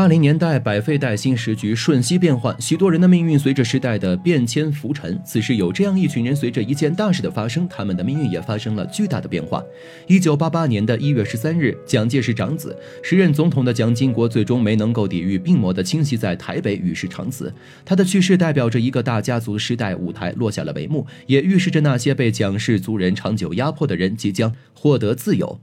八零年代百废待兴时局瞬息变幻，许多人的命运随着时代的变迁浮沉。此时有这样一群人，随着一件大事的发生，他们的命运也发生了巨大的变化。一九八八年的一月十三日，蒋介石长子、时任总统的蒋经国最终没能够抵御病魔的侵袭，在台北与世长辞。他的去世代表着一个大家族时代舞台落下了帷幕，也预示着那些被蒋氏族人长久压迫的人即将获得自由。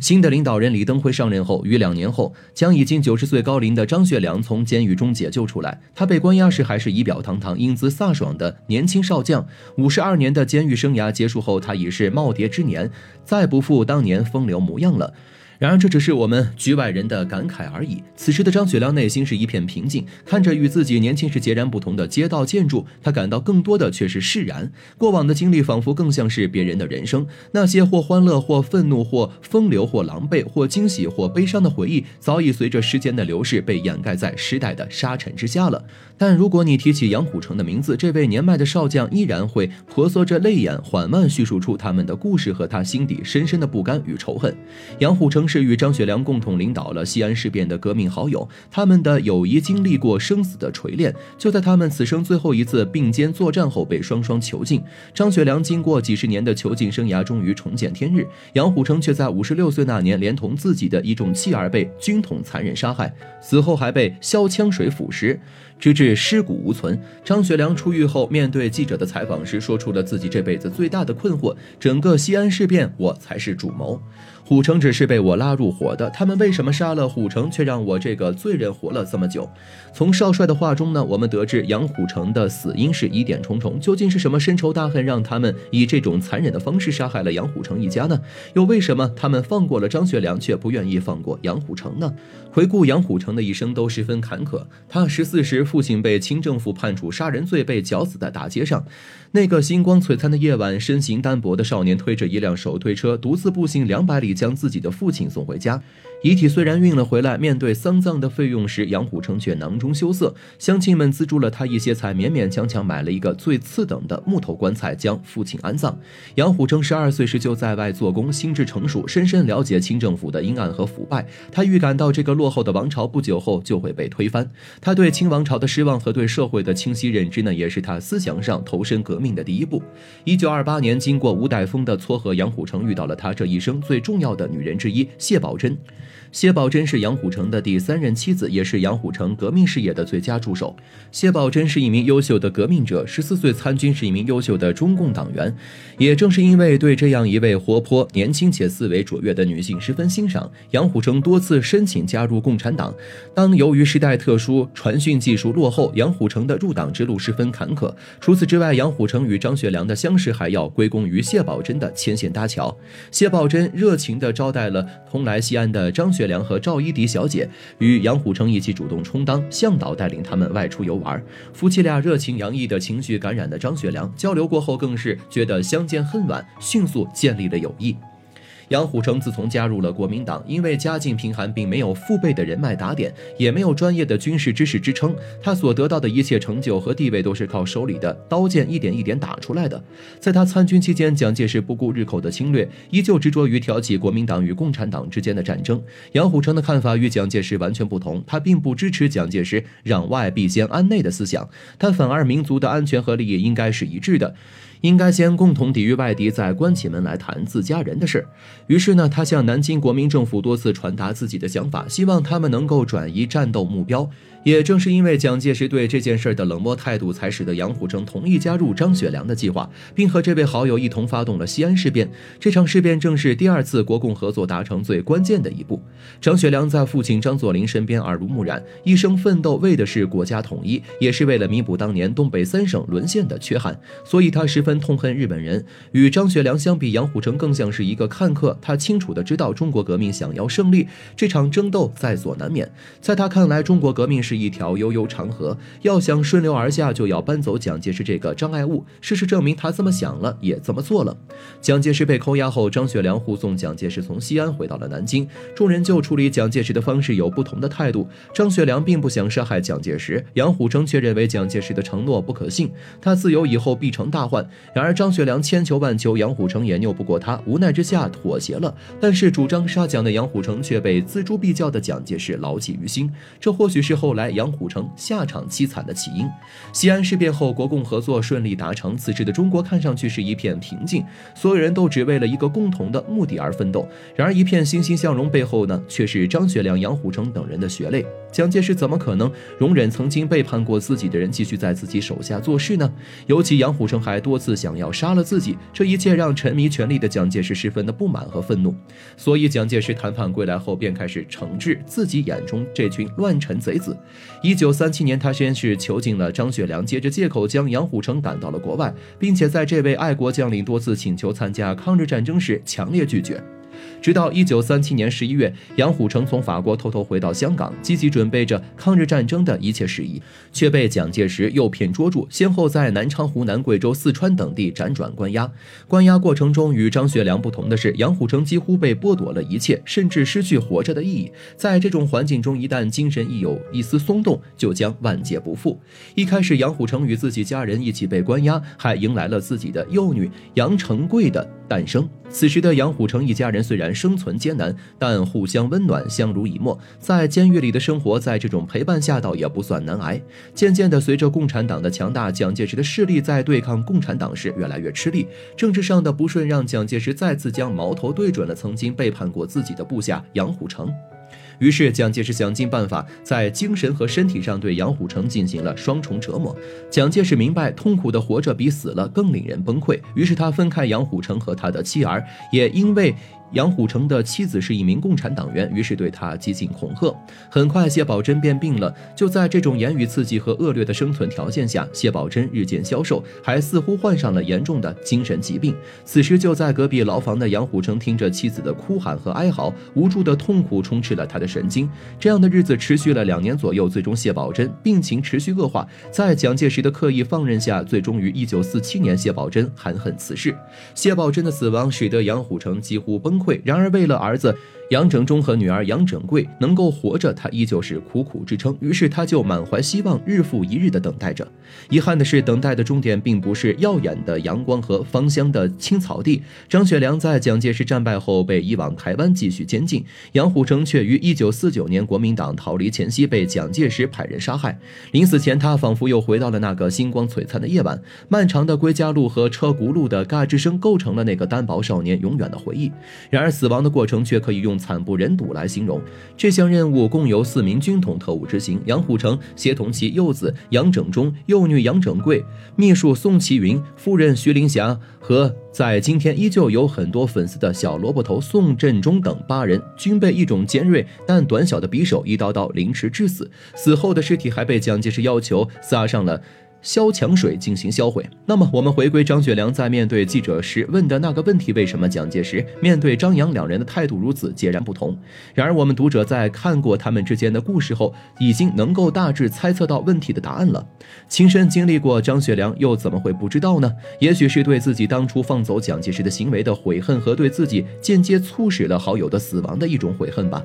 新的领导人李登辉上任后，于两年后，将已经九十岁高龄的张学良从监狱中解救出来。他被关押时还是仪表堂堂、英姿飒爽的年轻少将。五十二年的监狱生涯结束后，他已是耄耋之年，再不复当年风流模样了。然而，这只是我们局外人的感慨而已。此时的张学良内心是一片平静，看着与自己年轻时截然不同的街道建筑，他感到更多的却是释然。过往的经历仿佛更像是别人的人生，那些或欢乐、或愤怒、或风流、或狼狈、或惊喜、或悲伤的回忆，早已随着时间的流逝被掩盖在时代的沙尘之下了。但如果你提起杨虎城的名字，这位年迈的少将依然会婆娑着泪眼，缓慢叙述出他们的故事和他心底深深的不甘与仇恨。杨虎城。是与张学良共同领导了西安事变的革命好友，他们的友谊经历过生死的锤炼。就在他们此生最后一次并肩作战后，被双双囚禁。张学良经过几十年的囚禁生涯，终于重见天日。杨虎城却在五十六岁那年，连同自己的一众妻儿被军统残忍杀害，死后还被消枪水腐蚀。直至尸骨无存，张学良出狱后面对记者的采访时，说出了自己这辈子最大的困惑：整个西安事变，我才是主谋，虎城只是被我拉入伙的。他们为什么杀了虎城，却让我这个罪人活了这么久？从少帅的话中呢，我们得知杨虎城的死因是疑点重重。究竟是什么深仇大恨，让他们以这种残忍的方式杀害了杨虎城一家呢？又为什么他们放过了张学良，却不愿意放过杨虎城呢？回顾杨虎城的一生，都十分坎坷。他十四时。父亲被清政府判处杀人罪，被绞死在大街上。那个星光璀璨的夜晚，身形单薄的少年推着一辆手推车，独自步行两百里，将自己的父亲送回家。遗体虽然运了回来，面对丧葬的费用时，杨虎城却囊中羞涩。乡亲们资助了他一些才勉勉强强买了一个最次等的木头棺材，将父亲安葬。杨虎城十二岁时就在外做工，心智成熟，深深了解清政府的阴暗和腐败。他预感到这个落后的王朝不久后就会被推翻。他对清王朝的失望和对社会的清晰认知呢，也是他思想上投身革命的第一步。一九二八年，经过吴代峰的撮合，杨虎城遇到了他这一生最重要要的女人之一谢宝珍。谢宝珍是杨虎城的第三任妻子，也是杨虎城革命事业的最佳助手。谢宝珍是一名优秀的革命者，十四岁参军，是一名优秀的中共党员。也正是因为对这样一位活泼、年轻且思维卓越的女性十分欣赏，杨虎城多次申请加入共产党。当由于时代特殊，传讯技术落后，杨虎城的入党之路十分坎坷。除此之外，杨虎城与张学良的相识还要归功于谢宝珍的牵线搭桥。谢宝珍热情地招待了同来西安的张学。学良和赵一荻小姐与杨虎城一起主动充当向导，带领他们外出游玩。夫妻俩热情洋溢的情绪感染的张学良，交流过后更是觉得相见恨晚，迅速建立了友谊。杨虎城自从加入了国民党，因为家境贫寒，并没有父辈的人脉打点，也没有专业的军事知识支撑，他所得到的一切成就和地位都是靠手里的刀剑一点一点打出来的。在他参军期间，蒋介石不顾日寇的侵略，依旧执着于挑起国民党与共产党之间的战争。杨虎城的看法与蒋介石完全不同，他并不支持蒋介石攘外必先安内的思想，他反而民族的安全和利益应该是一致的。应该先共同抵御外敌，再关起门来谈自家人的事。于是呢，他向南京国民政府多次传达自己的想法，希望他们能够转移战斗目标。也正是因为蒋介石对这件事的冷漠态度，才使得杨虎城同意加入张学良的计划，并和这位好友一同发动了西安事变。这场事变正是第二次国共合作达成最关键的一步。张学良在父亲张作霖身边耳濡目染，一生奋斗为的是国家统一，也是为了弥补当年东北三省沦陷的缺憾。所以他十分。痛恨日本人，与张学良相比，杨虎城更像是一个看客。他清楚的知道，中国革命想要胜利，这场争斗在所难免。在他看来，中国革命是。是一条悠悠长河，要想顺流而下，就要搬走蒋介石这个障碍物。事实证明，他这么想了，也这么做了。蒋介石被扣押后，张学良护送蒋介石从西安回到了南京。众人就处理蒋介石的方式有不同的态度。张学良并不想杀害蒋介石，杨虎城却认为蒋介石的承诺不可信，他自由以后必成大患。然而张学良千求万求，杨虎城也拗不过他，无奈之下妥协了。但是主张杀蒋的杨虎城却被锱铢必较的蒋介石牢记于心，这或许是后来杨虎城下场凄惨的起因。西安事变后，国共合作顺利达成，此时的中国看上去是一片平静，所有人都只为了一个共同的目的而奋斗。然而一片欣欣向荣背后呢，却是张学良、杨虎城等人的血泪。蒋介石怎么可能容忍曾经背叛过自己的人继续在自己手下做事呢？尤其杨虎城还多次想要杀了自己，这一切让沉迷权力的蒋介石十分的不满和愤怒。所以蒋介石谈判归来后，便开始惩治自己眼中这群乱臣贼子。一九三七年，他先是囚禁了张学良，接着借口将杨虎城赶到了国外，并且在这位爱国将领多次请求参加抗日战争时强烈拒绝。直到一九三七年十一月，杨虎城从法国偷偷回到香港，积极准备着抗日战争的一切事宜，却被蒋介石诱骗捉住，先后在南昌、湖南、贵州、四川等地辗转关押。关押过程中，与张学良不同的是，杨虎城几乎被剥夺了一切，甚至失去活着的意义。在这种环境中，一旦精神一有一丝松动，就将万劫不复。一开始，杨虎城与自己家人一起被关押，还迎来了自己的幼女杨成贵的诞生。此时的杨虎城一家人虽然生存艰难，但互相温暖，相濡以沫。在监狱里的生活，在这种陪伴下，倒也不算难挨。渐渐的，随着共产党的强大，蒋介石的势力在对抗共产党时越来越吃力。政治上的不顺，让蒋介石再次将矛头对准了曾经背叛过自己的部下杨虎城。于是，蒋介石想尽办法，在精神和身体上对杨虎城进行了双重折磨。蒋介石明白，痛苦的活着比死了更令人崩溃，于是他分开杨虎城和他的妻儿，也因为。杨虎城的妻子是一名共产党员，于是对他极尽恐吓。很快，谢宝珍便病了。就在这种言语刺激和恶劣的生存条件下，谢宝珍日渐消瘦，还似乎患上了严重的精神疾病。此时，就在隔壁牢房的杨虎城听着妻子的哭喊和哀嚎，无助的痛苦充斥了他的神经。这样的日子持续了两年左右，最终谢宝珍病情持续恶化。在蒋介石的刻意放任下，最终于一九四七年，谢宝珍含恨辞世。谢宝珍的死亡使得杨虎城几乎崩。然而，为了儿子。杨整忠和女儿杨整贵能够活着，他依旧是苦苦支撑。于是他就满怀希望，日复一日地等待着。遗憾的是，等待的终点并不是耀眼的阳光和芳香的青草地。张学良在蒋介石战败后被移往台湾继续监禁，杨虎城却于1949年国民党逃离前夕被蒋介石派人杀害。临死前，他仿佛又回到了那个星光璀璨的夜晚。漫长的归家路和车轱辘的嘎吱声构成了那个单薄少年永远的回忆。然而，死亡的过程却可以用。惨不忍睹来形容这项任务，共由四名军统特务执行。杨虎城协同其幼子杨整忠、幼女杨整贵、秘书宋其云、夫人徐凌霞和在今天依旧有很多粉丝的小萝卜头宋振中等八人，均被一种尖锐但短小的匕首一刀刀凌迟致死。死后的尸体还被蒋介石要求撒上了。消强水进行销毁。那么，我们回归张学良在面对记者时问的那个问题：为什么蒋介石面对张杨两人的态度如此截然不同？然而，我们读者在看过他们之间的故事后，已经能够大致猜测到问题的答案了。亲身经历过张学良，又怎么会不知道呢？也许是对自己当初放走蒋介石的行为的悔恨，和对自己间接促使了好友的死亡的一种悔恨吧。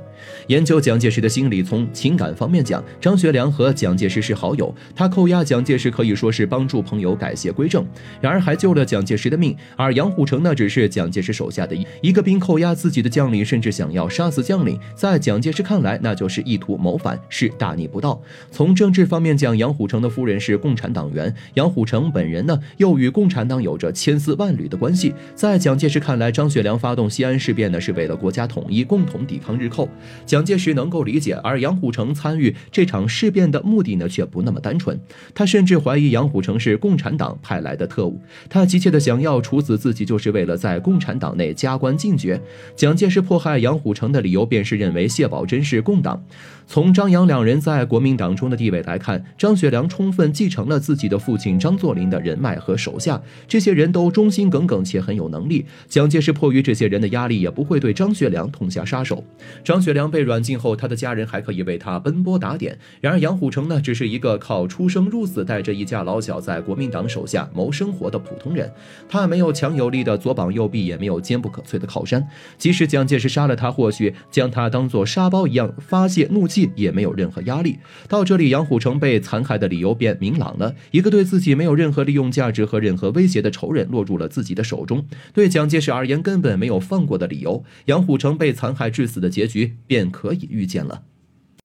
研究蒋介石的心理，从情感方面讲，张学良和蒋介石是好友，他扣押蒋介石可以。可以说是帮助朋友改邪归正，然而还救了蒋介石的命。而杨虎城呢，只是蒋介石手下的一一个兵，扣押自己的将领，甚至想要杀死将领。在蒋介石看来，那就是意图谋反，是大逆不道。从政治方面讲，杨虎城的夫人是共产党员，杨虎城本人呢，又与共产党有着千丝万缕的关系。在蒋介石看来，张学良发动西安事变呢，是为了国家统一，共同抵抗日寇。蒋介石能够理解，而杨虎城参与这场事变的目的呢，却不那么单纯。他甚至怀。怀疑杨虎城是共产党派来的特务，他急切的想要处死自己，就是为了在共产党内加官进爵。蒋介石迫害杨虎城的理由便是认为谢宝珍是共党。从张杨两人在国民党中的地位来看，张学良充分继承了自己的父亲张作霖的人脉和手下，这些人都忠心耿耿且很有能力。蒋介石迫于这些人的压力，也不会对张学良痛下杀手。张学良被软禁后，他的家人还可以为他奔波打点。然而杨虎城呢，只是一个靠出生入死，带着一家老小在国民党手下谋生活的普通人。他没有强有力的左膀右臂，也没有坚不可摧的靠山。即使蒋介石杀了他，或许将他当做沙包一样发泄怒气，也没有任何压力。到这里，杨虎城被残害的理由便明朗了：一个对自己没有任何利用价值和任何威胁的仇人落入了自己的手中，对蒋介石而言根本没有放过的理由。杨虎城被残害致死的结局便可以预见了。